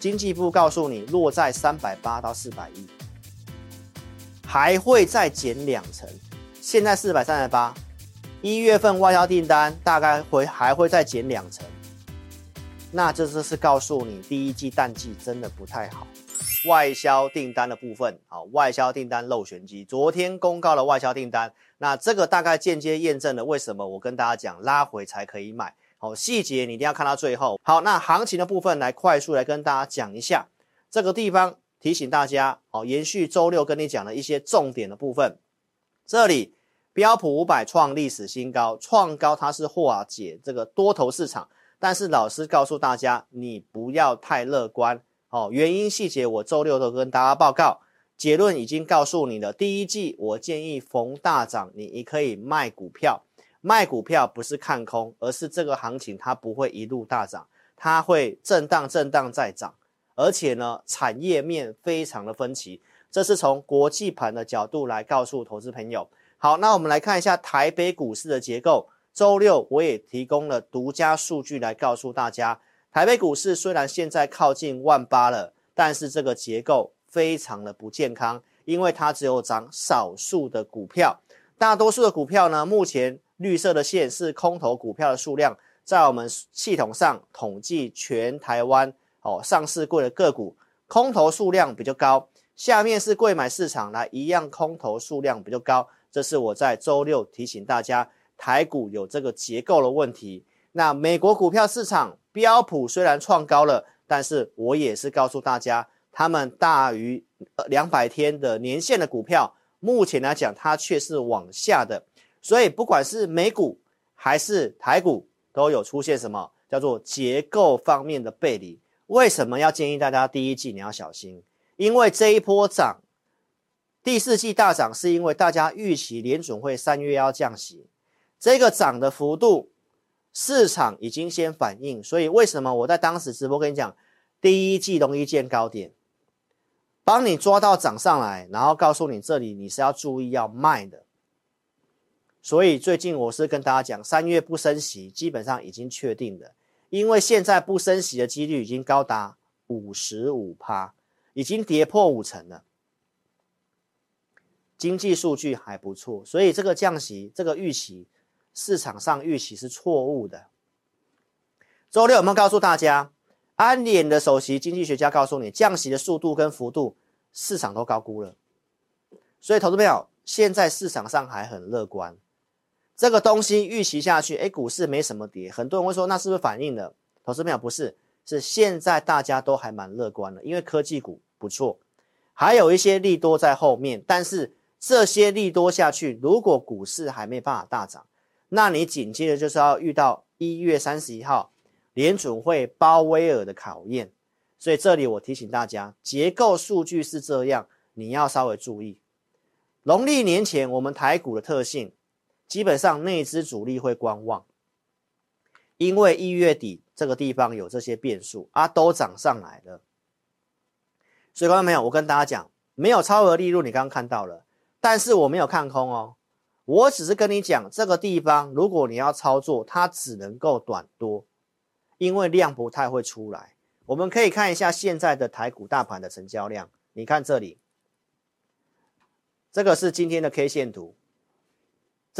经济部告诉你落在三百八到四百亿，还会再减两成。现在四百三十八，一月份外销订单大概会还会再减两成。那这就是告诉你，第一季淡季真的不太好。外销订单的部分，好，外销订单漏玄机。昨天公告了外销订单，那这个大概间接验证了为什么我跟大家讲拉回才可以买。好，细节你一定要看到最后。好，那行情的部分来快速来跟大家讲一下。这个地方提醒大家，好，延续周六跟你讲的一些重点的部分。这里标普五百创历史新高，创高它是化解这个多头市场。但是老师告诉大家，你不要太乐观哦。原因细节我周六都跟大家报告，结论已经告诉你了。第一季我建议逢大涨，你你可以卖股票。卖股票不是看空，而是这个行情它不会一路大涨，它会震荡震荡再涨。而且呢，产业面非常的分歧，这是从国际盘的角度来告诉投资朋友。好，那我们来看一下台北股市的结构。周六我也提供了独家数据来告诉大家，台北股市虽然现在靠近万八了，但是这个结构非常的不健康，因为它只有涨少数的股票，大多数的股票呢，目前绿色的线是空头股票的数量，在我们系统上统计全台湾哦上市柜的个股，空头数量比较高，下面是柜买市场来一样空头数量比较高，这是我在周六提醒大家。台股有这个结构的问题，那美国股票市场标普虽然创高了，但是我也是告诉大家，他们大于两百天的年线的股票，目前来讲它却是往下的，所以不管是美股还是台股，都有出现什么叫做结构方面的背离。为什么要建议大家第一季你要小心？因为这一波涨，第四季大涨是因为大家预期联准会三月要降息。这个涨的幅度，市场已经先反应，所以为什么我在当时直播跟你讲，第一季容易见高点，帮你抓到涨上来，然后告诉你这里你是要注意要卖的。所以最近我是跟大家讲，三月不升息基本上已经确定的，因为现在不升息的几率已经高达五十五趴，已经跌破五成了。经济数据还不错，所以这个降息这个预期。市场上预期是错误的。周六我们告诉大家，安联的首席经济学家告诉你，降息的速度跟幅度，市场都高估了。所以，投资朋友，现在市场上还很乐观。这个东西预期下去，哎，股市没什么跌。很多人会说，那是不是反映了？投资朋友不是，是现在大家都还蛮乐观的，因为科技股不错，还有一些利多在后面。但是这些利多下去，如果股市还没办法大涨，那你紧接着就是要遇到一月三十一号联准会鲍威尔的考验，所以这里我提醒大家，结构数据是这样，你要稍微注意。农历年前我们台股的特性，基本上内资主力会观望，因为一月底这个地方有这些变数啊，都涨上来了。所以观众朋友，我跟大家讲，没有超额利润，你刚刚看到了，但是我没有看空哦。我只是跟你讲，这个地方如果你要操作，它只能够短多，因为量不太会出来。我们可以看一下现在的台股大盘的成交量，你看这里，这个是今天的 K 线图，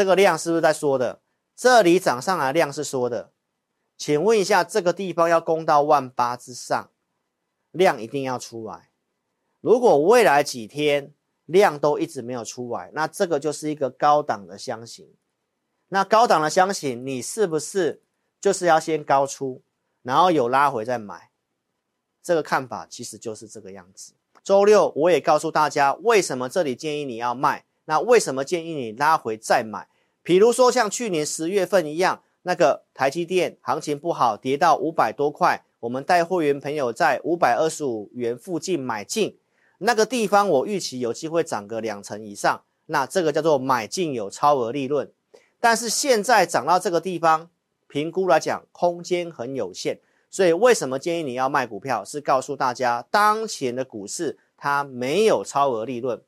这个量是不是在说的？这里涨上来量是说的，请问一下，这个地方要攻到万八之上，量一定要出来。如果未来几天，量都一直没有出来，那这个就是一个高档的箱型。那高档的箱型，你是不是就是要先高出，然后有拉回再买？这个看法其实就是这个样子。周六我也告诉大家，为什么这里建议你要卖，那为什么建议你拉回再买？比如说像去年十月份一样，那个台积电行情不好，跌到五百多块，我们带会员朋友在五百二十五元附近买进。那个地方我预期有机会涨个两成以上，那这个叫做买进有超额利润。但是现在涨到这个地方，评估来讲空间很有限，所以为什么建议你要卖股票？是告诉大家，当前的股市它没有超额利润，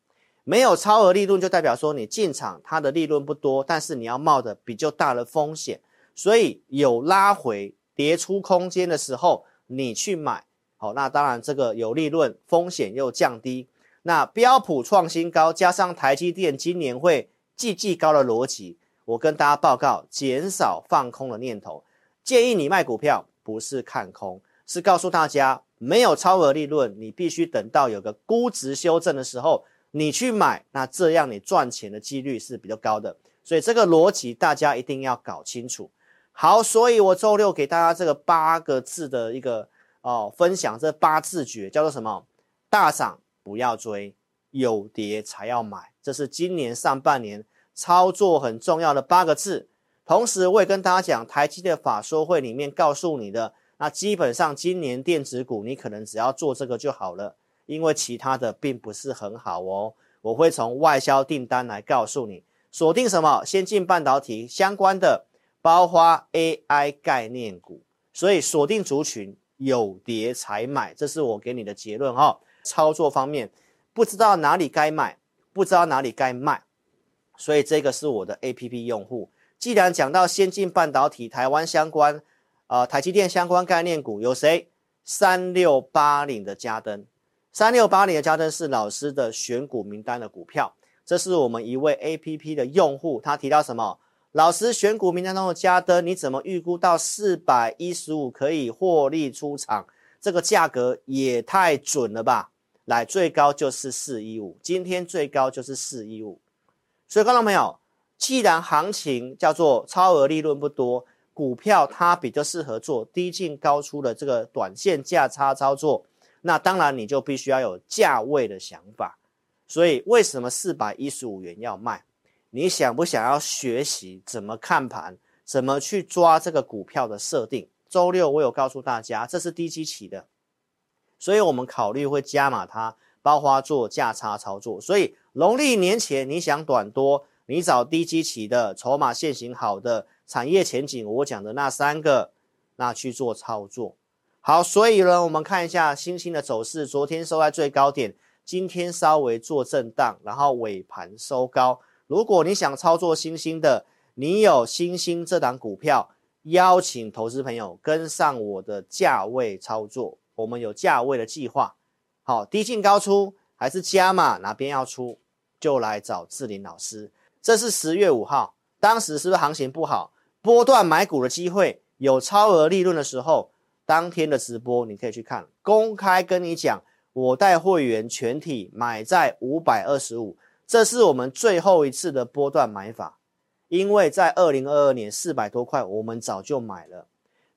没有超额利润就代表说你进场它的利润不多，但是你要冒着比较大的风险，所以有拉回跌出空间的时候，你去买。好，那当然这个有利润，风险又降低。那标普创新高，加上台积电今年会季季高的逻辑，我跟大家报告，减少放空的念头。建议你卖股票，不是看空，是告诉大家，没有超额利润，你必须等到有个估值修正的时候，你去买，那这样你赚钱的几率是比较高的。所以这个逻辑大家一定要搞清楚。好，所以我周六给大家这个八个字的一个哦分享，这八字诀叫做什么？大涨。不要追，有跌才要买，这是今年上半年操作很重要的八个字。同时，我也跟大家讲，台积电法说会里面告诉你的，那基本上今年电子股你可能只要做这个就好了，因为其他的并不是很好哦。我会从外销订单来告诉你，锁定什么先进半导体相关的，包括 AI 概念股，所以锁定族群有跌才买，这是我给你的结论哈、哦。操作方面，不知道哪里该买，不知道哪里该卖，所以这个是我的 APP 用户。既然讲到先进半导体、台湾相关，呃，台积电相关概念股有谁？三六八零的嘉登，三六八零的嘉登是老师的选股名单的股票。这是我们一位 APP 的用户，他提到什么？老师选股名单中的嘉登，你怎么预估到四百一十五可以获利出场？这个价格也太准了吧！来，最高就是四一五，今天最高就是四一五，所以看到没有？既然行情叫做超额利润不多，股票它比较适合做低进高出的这个短线价差操作，那当然你就必须要有价位的想法。所以为什么四百一十五元要卖？你想不想要学习怎么看盘，怎么去抓这个股票的设定？周六我有告诉大家，这是低基期的。所以我们考虑会加码它，包括做价差操作。所以农历年前你想短多，你找低基期的筹码线型好的产业前景，我讲的那三个，那去做操作。好，所以呢，我们看一下星星的走势，昨天收在最高点，今天稍微做震荡，然后尾盘收高。如果你想操作星星的，你有星星这档股票，邀请投资朋友跟上我的价位操作。我们有价位的计划，好，低进高出还是加码？哪边要出就来找志霖老师。这是十月五号，当时是不是行情不好，波段买股的机会有超额利润的时候，当天的直播你可以去看，公开跟你讲，我带会员全体买在五百二十五，这是我们最后一次的波段买法，因为在二零二二年四百多块，我们早就买了。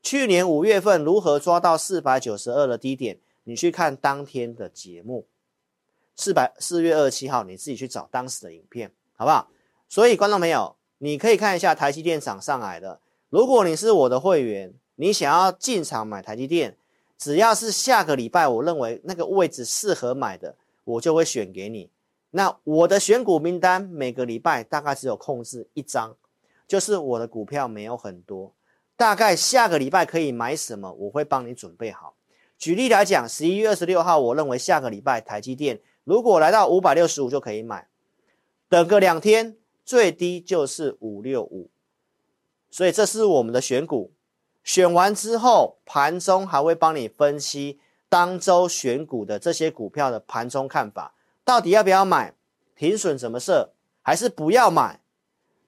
去年五月份如何抓到四百九十二的低点？你去看当天的节目，四百四月二十七号，你自己去找当时的影片，好不好？所以观众朋友，你可以看一下台积电涨上来的。如果你是我的会员，你想要进场买台积电，只要是下个礼拜我认为那个位置适合买的，我就会选给你。那我的选股名单每个礼拜大概只有控制一张，就是我的股票没有很多。大概下个礼拜可以买什么？我会帮你准备好。举例来讲，十一月二十六号，我认为下个礼拜台积电如果来到五百六十五就可以买，等个两天最低就是五六五。所以这是我们的选股，选完之后盘中还会帮你分析当周选股的这些股票的盘中看法，到底要不要买，停损怎么设，还是不要买，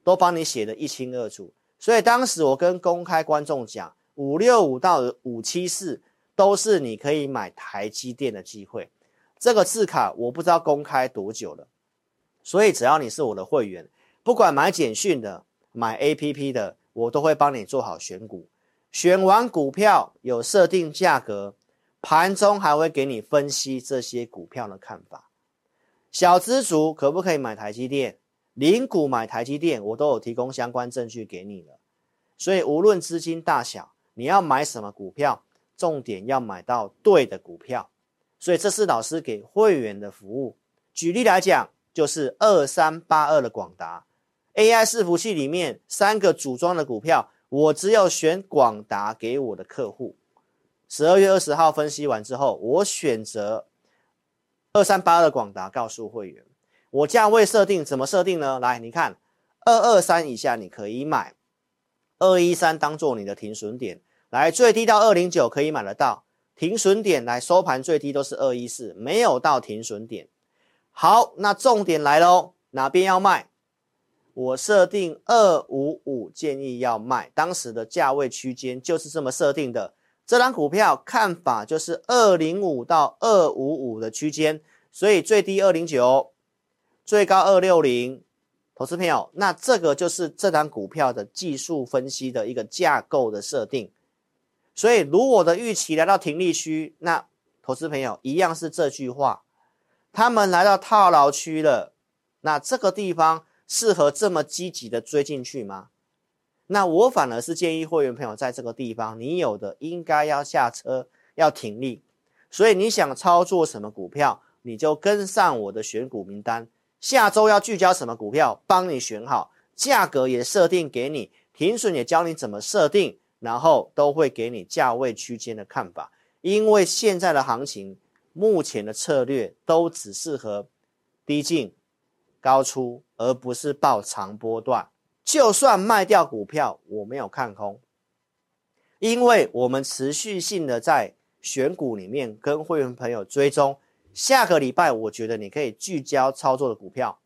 都帮你写得一清二楚。所以当时我跟公开观众讲，五六五到五七四都是你可以买台积电的机会。这个字卡我不知道公开多久了，所以只要你是我的会员，不管买简讯的、买 APP 的，我都会帮你做好选股。选完股票有设定价格，盘中还会给你分析这些股票的看法。小资族可不可以买台积电？零股买台积电，我都有提供相关证据给你了，所以无论资金大小，你要买什么股票，重点要买到对的股票。所以这是老师给会员的服务。举例来讲，就是二三八二的广达，AI 伺服器里面三个组装的股票，我只有选广达给我的客户。十二月二十号分析完之后，我选择二三八二的广达，告诉会员。我价位设定怎么设定呢？来，你看，二二三以下你可以买，二一三当做你的停损点。来，最低到二零九可以买得到，停损点来收盘最低都是二一四，没有到停损点。好，那重点来喽，哪边要卖？我设定二五五，建议要卖。当时的价位区间就是这么设定的。这张股票看法就是二零五到二五五的区间，所以最低二零九，最高二六零。投资朋友，那这个就是这张股票的技术分析的一个架构的设定。所以，如我的预期来到停利区，那投资朋友一样是这句话，他们来到套牢区了，那这个地方适合这么积极的追进去吗？那我反而是建议会员朋友在这个地方，你有的应该要下车，要停利。所以你想操作什么股票，你就跟上我的选股名单。下周要聚焦什么股票，帮你选好，价格也设定给你，停损也教你怎么设定。然后都会给你价位区间的看法，因为现在的行情，目前的策略都只适合低进高出，而不是抱长波段。就算卖掉股票，我没有看空，因为我们持续性的在选股里面跟会员朋友追踪。下个礼拜，我觉得你可以聚焦操作的股票，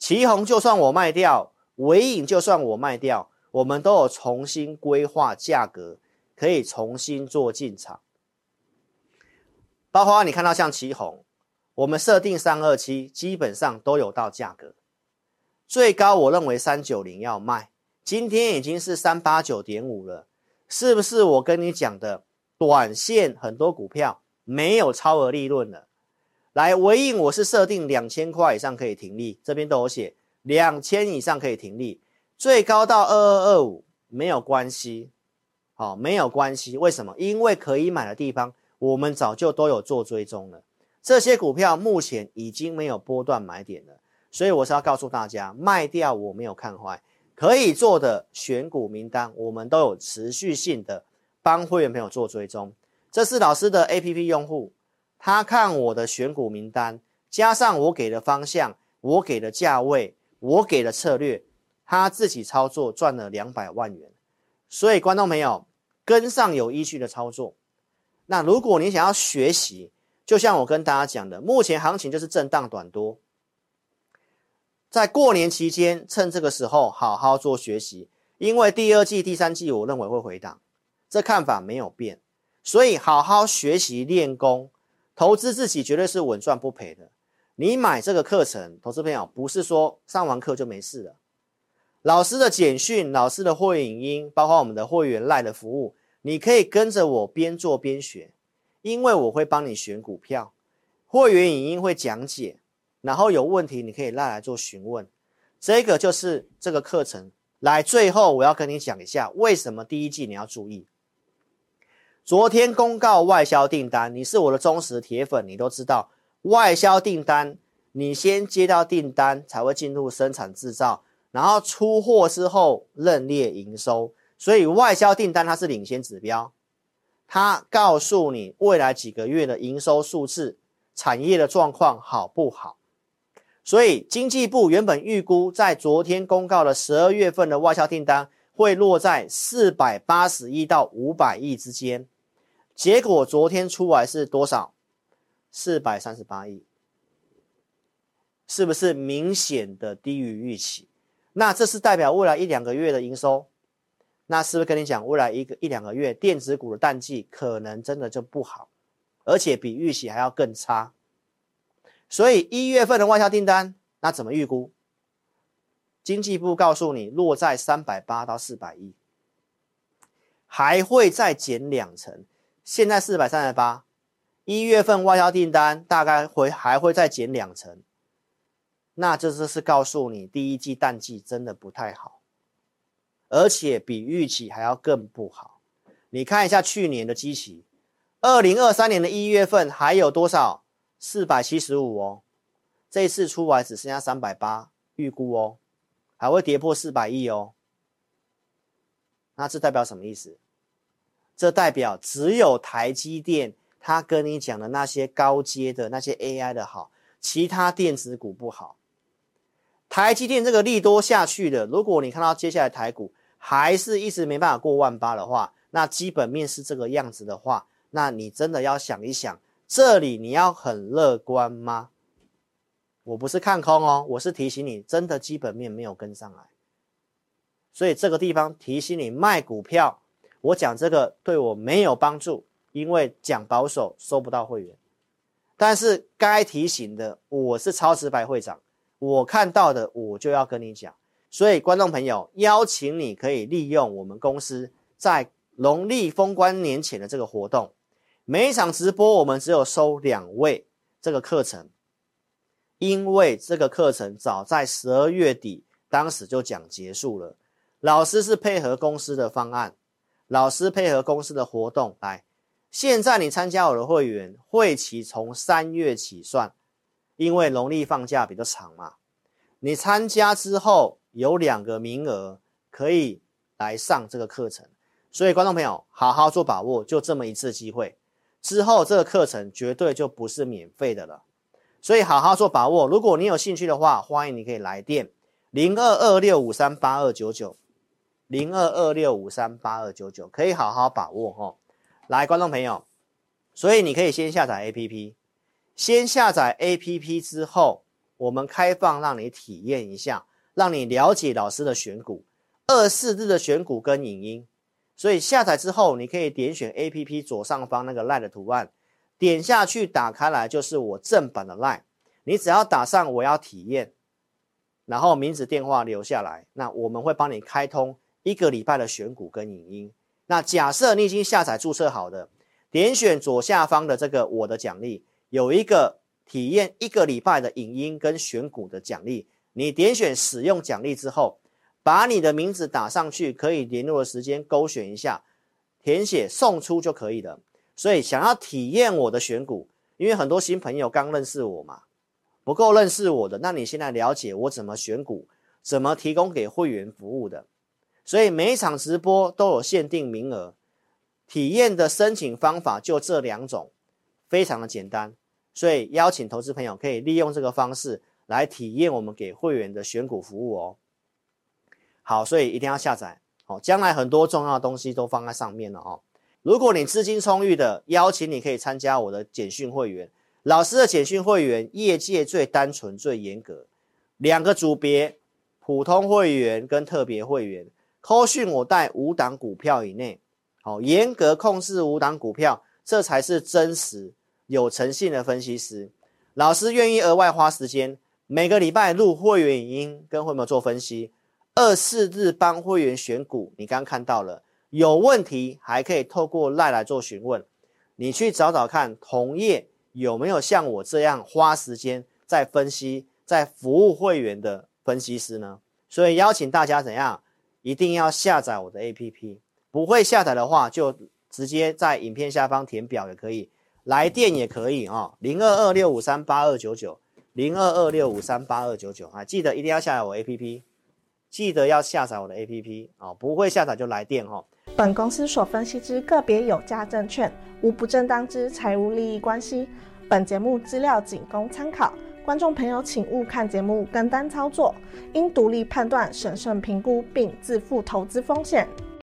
奇鋐就算我卖掉，纬颖就算我卖掉。我们都有重新规划价格，可以重新做进场。包括你看到像奇鋐，我们设定三二七，基本上都有到价格。最高我认为三九零要卖，今天已经是三八九点五了，是不是？我跟你讲的，短线很多股票没有超额利润了。来，回应我是设定两千块以上可以停利，这边都有写两千以上可以停利。最高到二二二五没有关系，好，没有关系。为什么？因为可以买的地方，我们早就都有做追踪了。这些股票目前已经没有波段买点了，所以我是要告诉大家，卖掉我没有看坏，可以做的选股名单，我们都有持续性的帮会员朋友做追踪。这是老师的 APP 用户，他看我的选股名单，加上我给的方向，我给的价位，我给的策略。他自己操作赚了两百万元，所以观众朋友跟上有依据的操作。那如果你想要学习，就像我跟大家讲的，目前行情就是震荡短多，在过年期间趁这个时候好好做学习，因为第二季、第三季我认为会回档，这看法没有变，所以好好学习练功，投资自己绝对是稳赚不赔的。你买这个课程，投资朋友不是说上完课就没事了。老师的简讯、老师的会影音，包括我们的会员赖的服务，你可以跟着我边做边学，因为我会帮你选股票，会员影音会讲解，然后有问题你可以赖来做询问，这个就是这个课程。来，最后我要跟你讲一下，为什么第一季你要注意。昨天公告外销订单，你是我的忠实铁粉，你都知道外销订单，你先接到订单才会进入生产制造。然后出货之后认列营收，所以外销订单它是领先指标，它告诉你未来几个月的营收数字、产业的状况好不好。所以经济部原本预估在昨天公告的十二月份的外销订单会落在四百八十亿到五百亿之间，结果昨天出来是多少？四百三十八亿，是不是明显的低于预期？那这是代表未来一两个月的营收，那是不是跟你讲未来一个一两个月电子股的淡季可能真的就不好，而且比预期还要更差？所以一月份的外销订单那怎么预估？经济部告诉你落在三百八到四百亿，还会再减两成，现在四百三十八，一月份外销订单大概会还会再减两成。那这就是告诉你，第一季淡季真的不太好，而且比预期还要更不好。你看一下去年的基期，二零二三年的一月份还有多少？四百七十五哦，这一次出来只剩下三百八，预估哦，还会跌破四百亿哦。那这代表什么意思？这代表只有台积电，他跟你讲的那些高阶的那些 AI 的好，其他电子股不好。台积电这个利多下去的，如果你看到接下来台股还是一直没办法过万八的话，那基本面是这个样子的话，那你真的要想一想，这里你要很乐观吗？我不是看空哦，我是提醒你，真的基本面没有跟上来，所以这个地方提醒你卖股票。我讲这个对我没有帮助，因为讲保守收不到会员。但是该提醒的，我是超直白会长，我看到的我就要跟你讲。所以观众朋友，邀请你可以利用我们公司在农历封关年前的这个活动，每一场直播我们只有收两位这个课程，因为这个课程早在十二月底当时就讲结束了。老师是配合公司的方案，老师配合公司的活动来。现在你参加我的会员，会期从三月起算，因为农历放假比较长嘛。你参加之后有两个名额可以来上这个课程，所以观众朋友好好做把握，就这么一次机会。之后这个课程绝对就不是免费的了，所以好好做把握。如果你有兴趣的话，欢迎你可以来电零二二六五三八二九九零二二六五三八二九九，可以好好把握哦。来，观众朋友，所以你可以先下载 APP，先下载 APP 之后，我们开放让你体验一下，让你了解老师的选股，二四日的选股跟影音。所以下载之后，你可以点选 APP 左上方那个 LINE 的图案，点下去打开来就是我正版的 LINE，你只要打上我要体验，然后名字电话留下来，那我们会帮你开通一个礼拜的选股跟影音。那假设你已经下载注册好的，点选左下方的这个我的奖励，有一个体验一个礼拜的影音跟选股的奖励。你点选使用奖励之后，把你的名字打上去，可以联络的时间勾选一下，填写送出就可以了。所以想要体验我的选股，因为很多新朋友刚认识我嘛，不够认识我的，那你现在了解我怎么选股，怎么提供给会员服务的。所以每一场直播都有限定名额，体验的申请方法就这两种，非常的简单。所以邀请投资朋友可以利用这个方式来体验我们给会员的选股服务哦。好，所以一定要下载哦，将来很多重要的东西都放在上面了哦。如果你资金充裕的，邀请你可以参加我的简讯会员。老师的简讯会员，业界最单纯、最严格，两个组别：普通会员跟特别会员。扣讯我带五档股票以内，好，严格控制五档股票，这才是真实有诚信的分析师。老师愿意额外花时间，每个礼拜录会员语音跟会员做分析，二四日帮会员选股。你刚刚看到了，有问题还可以透过赖来做询问。你去找找看，同业有没有像我这样花时间在分析、在服务会员的分析师呢？所以邀请大家怎样？一定要下载我的 APP，不会下载的话，就直接在影片下方填表也可以，来电也可以啊，零二二六五三八二九九，零二二六五三八二九九啊，记得一定要下载我 APP，记得要下载我的 APP 啊，不会下载就来电哈。本公司所分析之个别有价证券，无不正当之财务利益关系，本节目资料仅供参考。观众朋友，请勿看节目跟单操作，应独立判断、审慎评估并自负投资风险。